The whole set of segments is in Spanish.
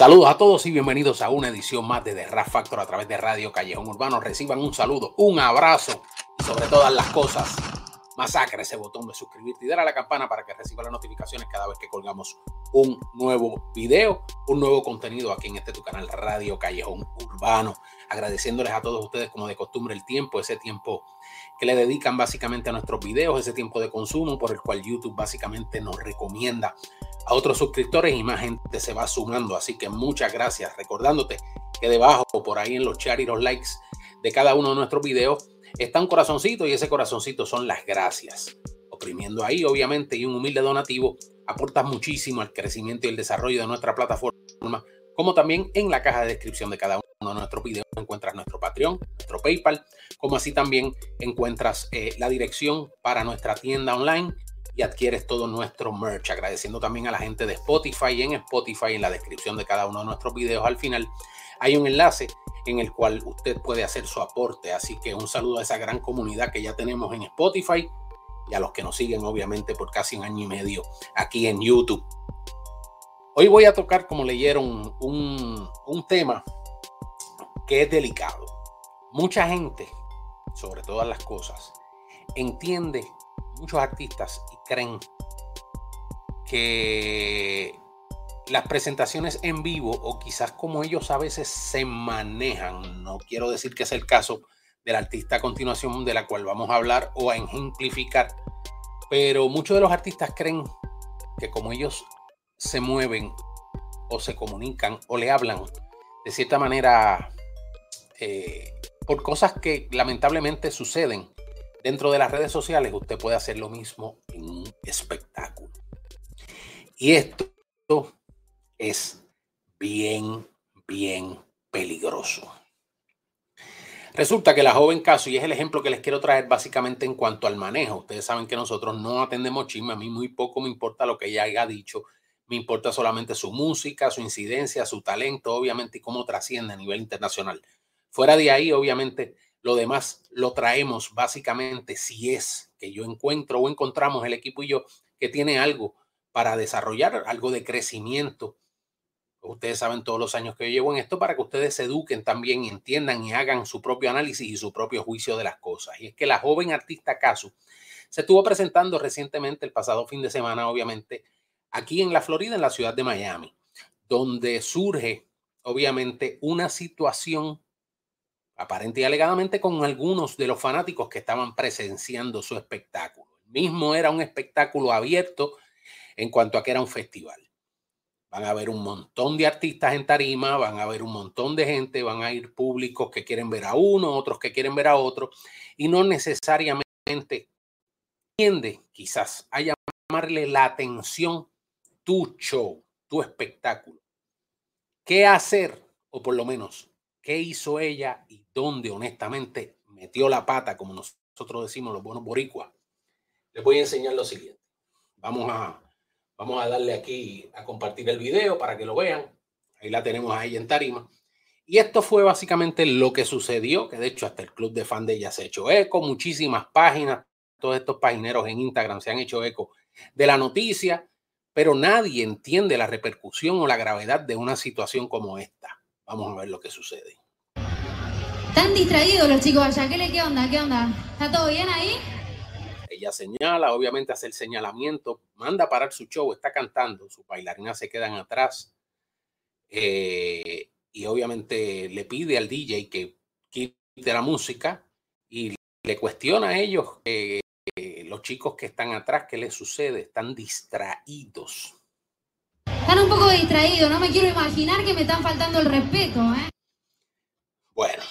Saludos a todos y bienvenidos a una edición más de The Rap Factor a través de Radio Callejón Urbano. Reciban un saludo, un abrazo sobre todas las cosas, masacre ese botón de suscribirte y dar a la campana para que reciba las notificaciones cada vez que colgamos un nuevo video, un nuevo contenido aquí en este tu canal Radio Callejón Urbano. Agradeciéndoles a todos ustedes como de costumbre el tiempo, ese tiempo que le dedican básicamente a nuestros videos, ese tiempo de consumo por el cual YouTube básicamente nos recomienda a otros suscriptores y más gente se va sumando. Así que muchas gracias. Recordándote que debajo, por ahí en los chats y los likes de cada uno de nuestros videos, está un corazoncito y ese corazoncito son las gracias. Oprimiendo ahí, obviamente, y un humilde donativo, aportas muchísimo al crecimiento y el desarrollo de nuestra plataforma, como también en la caja de descripción de cada uno de nuestros videos encuentras nuestro Patreon, nuestro PayPal, como así también encuentras eh, la dirección para nuestra tienda online adquieres todo nuestro merch. Agradeciendo también a la gente de Spotify en Spotify, en la descripción de cada uno de nuestros videos al final, hay un enlace en el cual usted puede hacer su aporte. Así que un saludo a esa gran comunidad que ya tenemos en Spotify y a los que nos siguen obviamente por casi un año y medio aquí en YouTube. Hoy voy a tocar, como leyeron, un, un tema que es delicado. Mucha gente, sobre todas las cosas, entiende muchos artistas y creen que las presentaciones en vivo o quizás como ellos a veces se manejan, no quiero decir que es el caso del artista a continuación de la cual vamos a hablar o a ejemplificar, pero muchos de los artistas creen que como ellos se mueven o se comunican o le hablan de cierta manera eh, por cosas que lamentablemente suceden Dentro de las redes sociales usted puede hacer lo mismo en un espectáculo. Y esto es bien, bien peligroso. Resulta que la joven caso, y es el ejemplo que les quiero traer básicamente en cuanto al manejo, ustedes saben que nosotros no atendemos chisme, a mí muy poco me importa lo que ella haya dicho, me importa solamente su música, su incidencia, su talento, obviamente, y cómo trasciende a nivel internacional. Fuera de ahí, obviamente, lo demás lo traemos básicamente si es que yo encuentro o encontramos el equipo y yo que tiene algo para desarrollar, algo de crecimiento. Ustedes saben todos los años que yo llevo en esto para que ustedes se eduquen también entiendan y hagan su propio análisis y su propio juicio de las cosas. Y es que la joven artista Casu se estuvo presentando recientemente el pasado fin de semana, obviamente, aquí en la Florida, en la ciudad de Miami, donde surge, obviamente, una situación aparente y alegadamente con algunos de los fanáticos que estaban presenciando su espectáculo. El mismo era un espectáculo abierto en cuanto a que era un festival. Van a haber un montón de artistas en tarima, van a haber un montón de gente, van a ir públicos que quieren ver a uno, otros que quieren ver a otro, y no necesariamente tiende quizás a llamarle la atención tu show, tu espectáculo. ¿Qué hacer? O por lo menos qué hizo ella y dónde honestamente metió la pata, como nosotros decimos los buenos boricuas. Les voy a enseñar lo siguiente. Vamos a, vamos a darle aquí a compartir el video para que lo vean. Ahí la tenemos ahí en tarima. Y esto fue básicamente lo que sucedió, que de hecho hasta el club de fan de ella se ha hecho eco, muchísimas páginas, todos estos pagineros en Instagram se han hecho eco de la noticia, pero nadie entiende la repercusión o la gravedad de una situación como esta. Vamos a ver lo que sucede. Están distraídos los chicos allá. ¿Qué, qué onda? ¿Qué onda? ¿Está todo bien ahí? Ella señala, obviamente hace el señalamiento, manda a parar su show, está cantando, sus bailarinas se quedan atrás eh, y obviamente le pide al DJ que quite la música y le cuestiona a ellos, eh, los chicos que están atrás, ¿qué les sucede? Están distraídos. Están un poco distraídos, no me quiero imaginar que me están faltando el respeto, ¿eh? Bueno,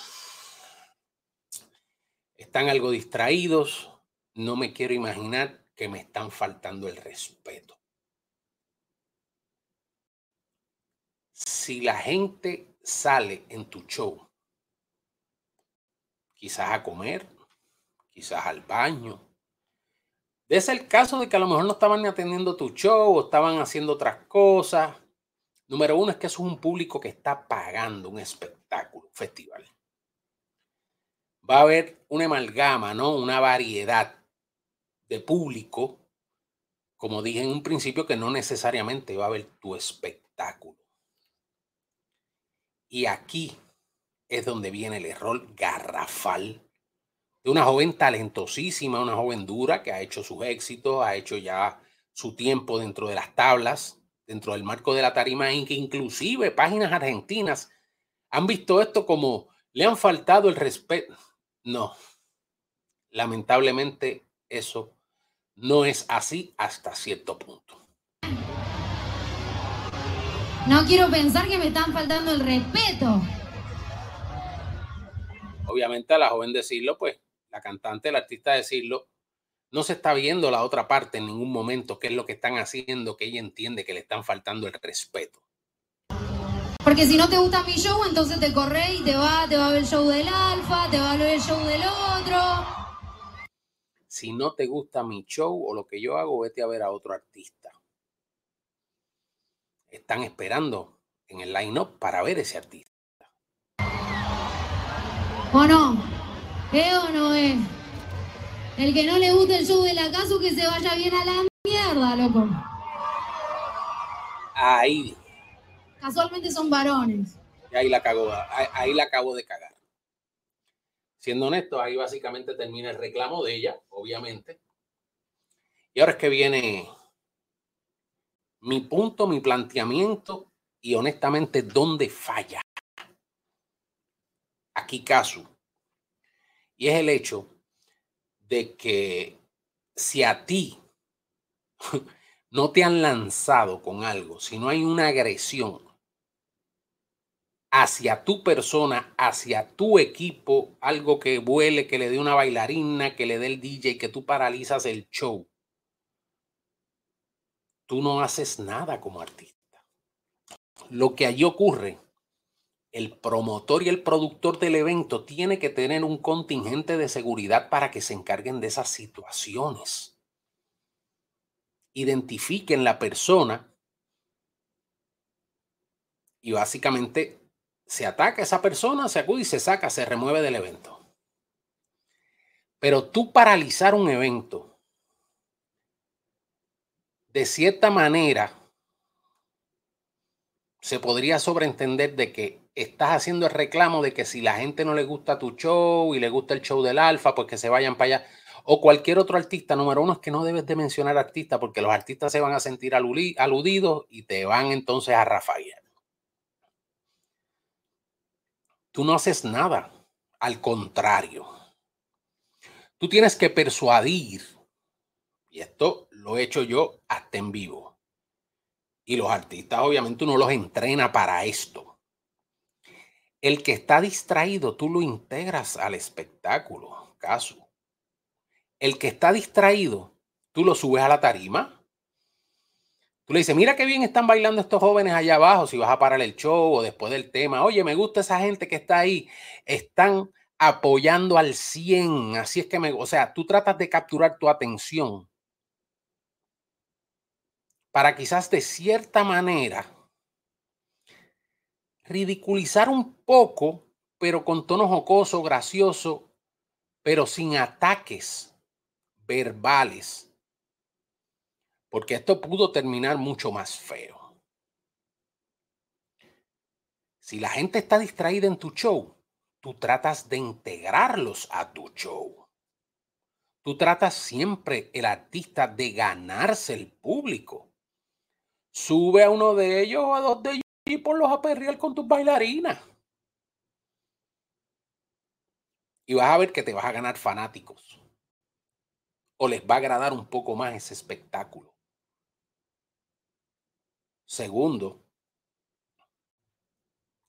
están algo distraídos, no me quiero imaginar que me están faltando el respeto. Si la gente sale en tu show, quizás a comer, quizás al baño, es el caso de que a lo mejor no estaban atendiendo tu show o estaban haciendo otras cosas. Número uno es que es un público que está pagando un espectáculo, un festival. Va a haber una amalgama, ¿no? Una variedad de público, como dije en un principio, que no necesariamente va a haber tu espectáculo. Y aquí es donde viene el error garrafal de una joven talentosísima, una joven dura que ha hecho sus éxitos, ha hecho ya su tiempo dentro de las tablas, dentro del marco de la tarima, en que inclusive páginas argentinas han visto esto como le han faltado el respeto. No, lamentablemente eso no es así hasta cierto punto. No quiero pensar que me están faltando el respeto. Obviamente a la joven decirlo, pues la cantante, el artista decirlo, no se está viendo la otra parte en ningún momento, qué es lo que están haciendo, que ella entiende que le están faltando el respeto. Porque si no te gusta mi show, entonces te corre y te va, te va a ver el show del alfa, te va a ver el show del otro. Si no te gusta mi show o lo que yo hago, vete a ver a otro artista. Están esperando en el line-up para ver ese artista. ¿O no? ¿Eh o no es? El que no le guste el show de la casa, que se vaya bien a la mierda, loco. Ahí. Casualmente son varones. Y ahí la cagó, ahí la acabo de cagar. Siendo honesto, ahí básicamente termina el reclamo de ella, obviamente. Y ahora es que viene mi punto, mi planteamiento y honestamente dónde falla. Aquí caso. Y es el hecho de que si a ti no te han lanzado con algo, si no hay una agresión hacia tu persona, hacia tu equipo, algo que vuele, que le dé una bailarina, que le dé el DJ, que tú paralizas el show, tú no haces nada como artista. Lo que allí ocurre, el promotor y el productor del evento tiene que tener un contingente de seguridad para que se encarguen de esas situaciones. Identifiquen la persona y básicamente se ataca a esa persona, se acude y se saca, se remueve del evento. Pero tú paralizar un evento, de cierta manera, se podría sobreentender de que estás haciendo el reclamo de que si la gente no le gusta tu show y le gusta el show del alfa, pues que se vayan para allá. O cualquier otro artista, número uno es que no debes de mencionar artista porque los artistas se van a sentir aludidos y te van entonces a Rafael. Tú no haces nada. Al contrario. Tú tienes que persuadir. Y esto lo he hecho yo hasta en vivo. Y los artistas obviamente uno los entrena para esto. El que está distraído, tú lo integras al espectáculo. Caso. El que está distraído, tú lo subes a la tarima Tú le dices, mira qué bien están bailando estos jóvenes allá abajo, si vas a parar el show o después del tema. Oye, me gusta esa gente que está ahí. Están apoyando al 100. Así es que me, o sea, tú tratas de capturar tu atención para quizás de cierta manera ridiculizar un poco, pero con tono jocoso, gracioso, pero sin ataques verbales porque esto pudo terminar mucho más feo. Si la gente está distraída en tu show, tú tratas de integrarlos a tu show. Tú tratas siempre el artista de ganarse el público. Sube a uno de ellos o a dos de ellos y ponlos a perrear con tus bailarinas. Y vas a ver que te vas a ganar fanáticos. O les va a agradar un poco más ese espectáculo. Segundo,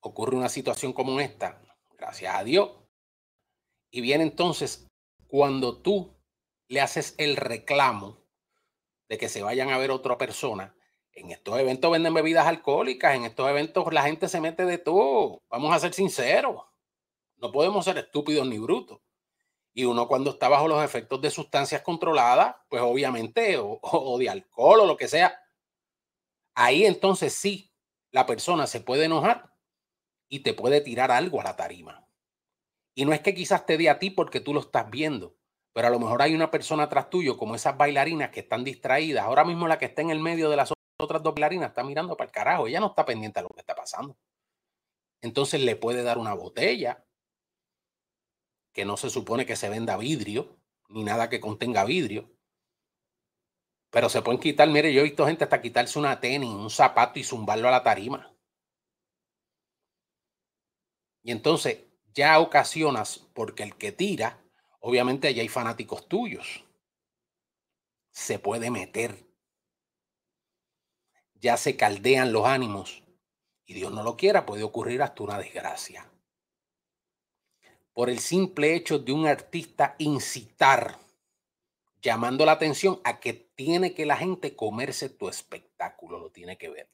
ocurre una situación como esta, gracias a Dios, y viene entonces cuando tú le haces el reclamo de que se vayan a ver otra persona. En estos eventos venden bebidas alcohólicas, en estos eventos la gente se mete de todo. Vamos a ser sinceros, no podemos ser estúpidos ni brutos. Y uno cuando está bajo los efectos de sustancias controladas, pues obviamente, o, de alcohol o lo que sea, Ahí entonces sí, la persona se puede enojar y te puede tirar algo a la tarima. Y no es que quizás te dé a ti porque tú lo estás viendo, pero a lo mejor hay una persona atrás tuyo, como esas bailarinas que están distraídas. Ahora mismo la que está en el medio de las otras dos bailarinas está mirando para el carajo. Ella no está pendiente de lo que está pasando. entonces le puede dar una botella que no se supone que se venda vidrio, ni nada que contenga vidrio. Pero se pueden quitar, mire, yo he visto gente hasta quitarse una tenis, un zapato y zumbarlo a la tarima. Y entonces ya ocasionas, porque el que tira, obviamente allá hay fanáticos tuyos. Se puede meter. Ya se caldean los ánimos. Y Dios no lo quiera, puede ocurrir hasta una desgracia. Por el simple hecho de un artista incitar, llamando la atención a que tiene que la gente comerse tu espectáculo, lo tiene que ver.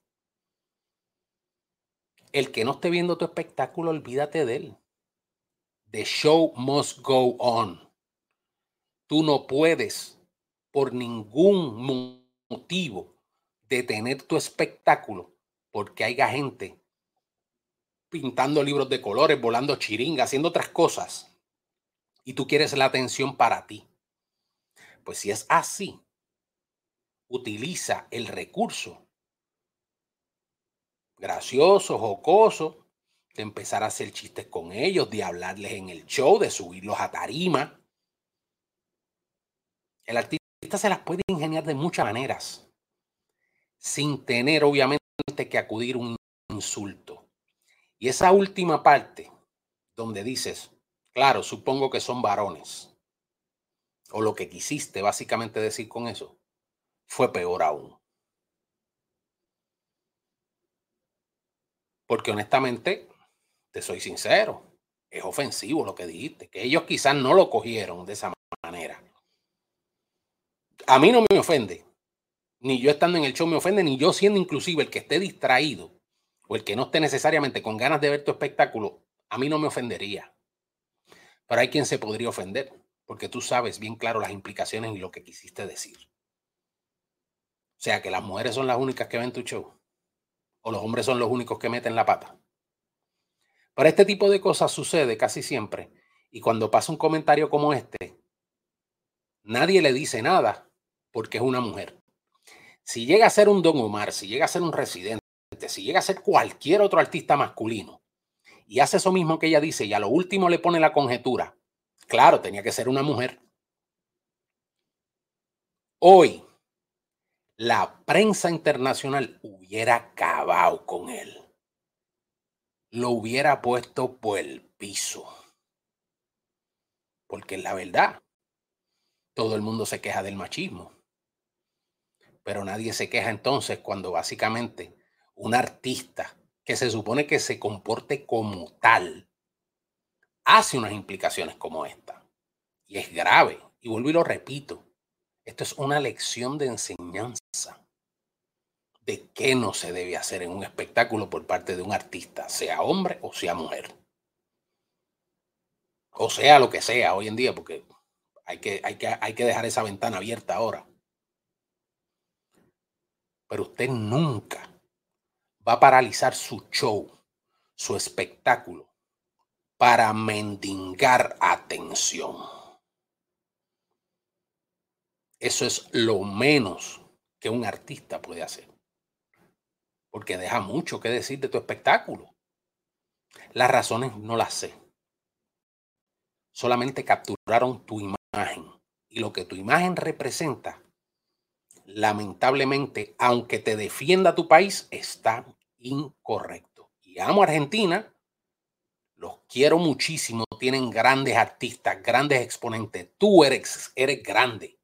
El que no esté viendo tu espectáculo, olvídate de él. The show must go on. Tú no puedes, por ningún motivo, detener tu espectáculo porque haya gente pintando libros de colores, volando chiringa, haciendo otras cosas. Y tú quieres la atención para ti. Pues si es así, utiliza el recurso gracioso, jocoso, de empezar a hacer chistes con ellos, de hablarles en el show, de subirlos a tarima. El artista se las puede ingeniar de muchas maneras, sin tener obviamente que acudir un insulto. Y esa última parte, donde dices, claro, supongo que son varones, o lo que quisiste básicamente decir con eso, fue peor aún. Porque honestamente, te soy sincero, es ofensivo lo que dijiste, que ellos quizás no lo cogieron de esa manera. A mí no me ofende, ni yo estando en el show me ofende, ni yo siendo inclusive el que esté distraído o el que no esté necesariamente con ganas de ver tu espectáculo, a mí no me ofendería. Pero hay quien se podría ofender, porque tú sabes bien claro las implicaciones y lo que quisiste decir. O sea, que las mujeres son las únicas que ven tu show o los hombres son los únicos que meten la pata. Pero este tipo de cosas sucede casi siempre. Y cuando pasa un comentario como este, nadie le dice nada porque es una mujer. Si llega a ser un Don Omar, si llega a ser un residente, si llega a ser cualquier otro artista masculino y hace eso mismo que ella dice y a lo último le pone la conjetura, claro, tenía que ser una mujer. Hoy, la prensa internacional hubiera acabado con él. Lo hubiera puesto por el piso. Porque la verdad, todo el mundo se queja del machismo. Pero nadie se queja entonces cuando básicamente un artista que se supone que se comporte como tal hace unas implicaciones como esta. Y es grave. Y vuelvo y lo repito. Esto es una lección de enseñanza de qué no se debe hacer en un espectáculo por parte de un artista, sea hombre o sea mujer. O sea lo que sea hoy en día, porque hay que, hay que, hay que dejar esa ventana abierta ahora. Pero usted nunca va a paralizar su show, su espectáculo, para mendigar atención. Eso es lo menos que un artista puede hacer. Porque deja mucho que decir de tu espectáculo. Las razones no las sé. Solamente capturaron tu imagen. Y lo que tu imagen representa, lamentablemente, aunque te defienda tu país, está incorrecto. Y amo a Argentina, los quiero muchísimo, tienen grandes artistas, grandes exponentes. Tú eres, eres grande.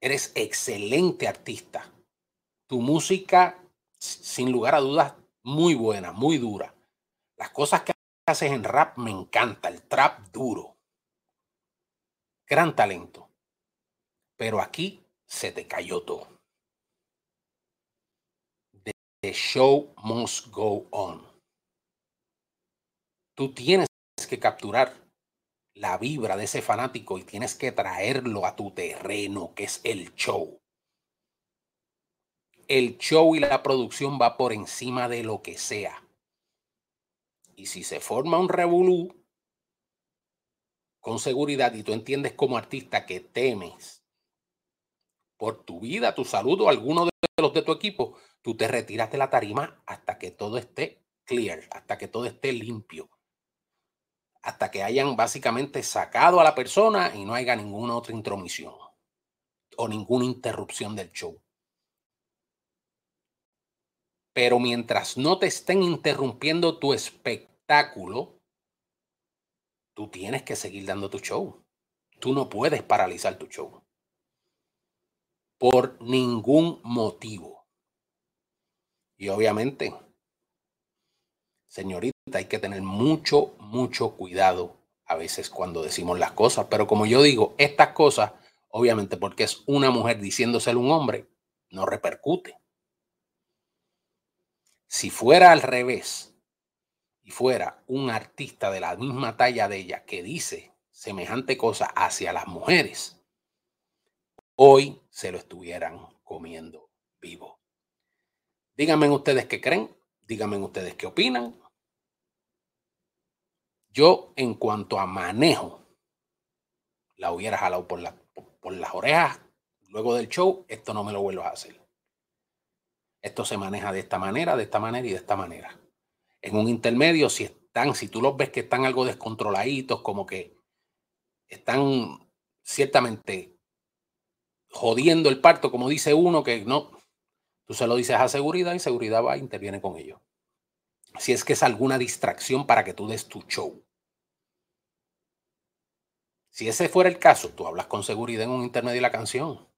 Eres excelente artista. Tu música, sin lugar a dudas, muy buena, muy dura. Las cosas que haces en rap me encanta, el trap duro. Gran talento. Pero aquí se te cayó todo. The show must go on. Tú tienes que capturar la vibra de ese fanático y tienes que traerlo a tu terreno, que es el show. El show y la producción va por encima de lo que sea. Y si se forma un revolú, con seguridad, y tú entiendes como artista que temes por tu vida, tu salud o alguno de los de tu equipo, tú te retiras de la tarima hasta que todo esté clear, hasta que todo esté limpio, hasta que hayan básicamente sacado a la persona y no haya ninguna otra intromisión o ninguna interrupción del show. Pero mientras no te estén interrumpiendo tu espectáculo, tú tienes que seguir dando tu show. Tú no puedes paralizar tu show. Por ningún motivo. Y obviamente, señorita, hay que tener mucho, mucho cuidado a veces cuando decimos las cosas. Pero como yo digo, estas cosas, obviamente porque es una mujer diciéndoselo un hombre, no repercute. Si fuera al revés y fuera un artista de la misma talla de ella que dice semejante cosa hacia las mujeres, hoy se lo estuvieran comiendo vivo. Díganme ustedes qué creen, díganme ustedes qué opinan. Yo en cuanto a manejo, la hubiera jalado por, por las orejas luego del show, esto no me lo vuelvo a hacer. Esto se maneja de esta manera, de esta manera y de esta manera. En un intermedio, si están, si tú los ves que están algo descontroladitos, como que están ciertamente jodiendo el parto, como dice uno, que no, tú se lo dices a seguridad y seguridad va e interviene con ellos. Si es que es alguna distracción para que tú des tu show. Si ese fuera el caso, tú hablas con seguridad en un intermedio de la canción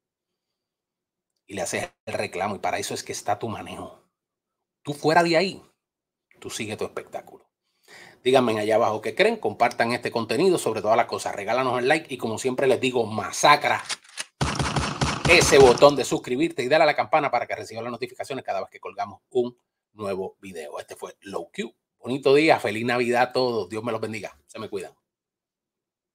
y le haces el reclamo. Y para eso es que está tu manejo. Tú fuera de ahí, tú sigue tu espectáculo. Díganme allá abajo qué creen, compartan este contenido sobre todas las cosas, regálanos el like y como siempre les digo, masacra ese botón de suscribirte y dale a la campana para que reciba las notificaciones cada vez que colgamos un nuevo video. Este fue Low Q. Bonito día, feliz Navidad a todos. Dios me los bendiga. Se me cuidan.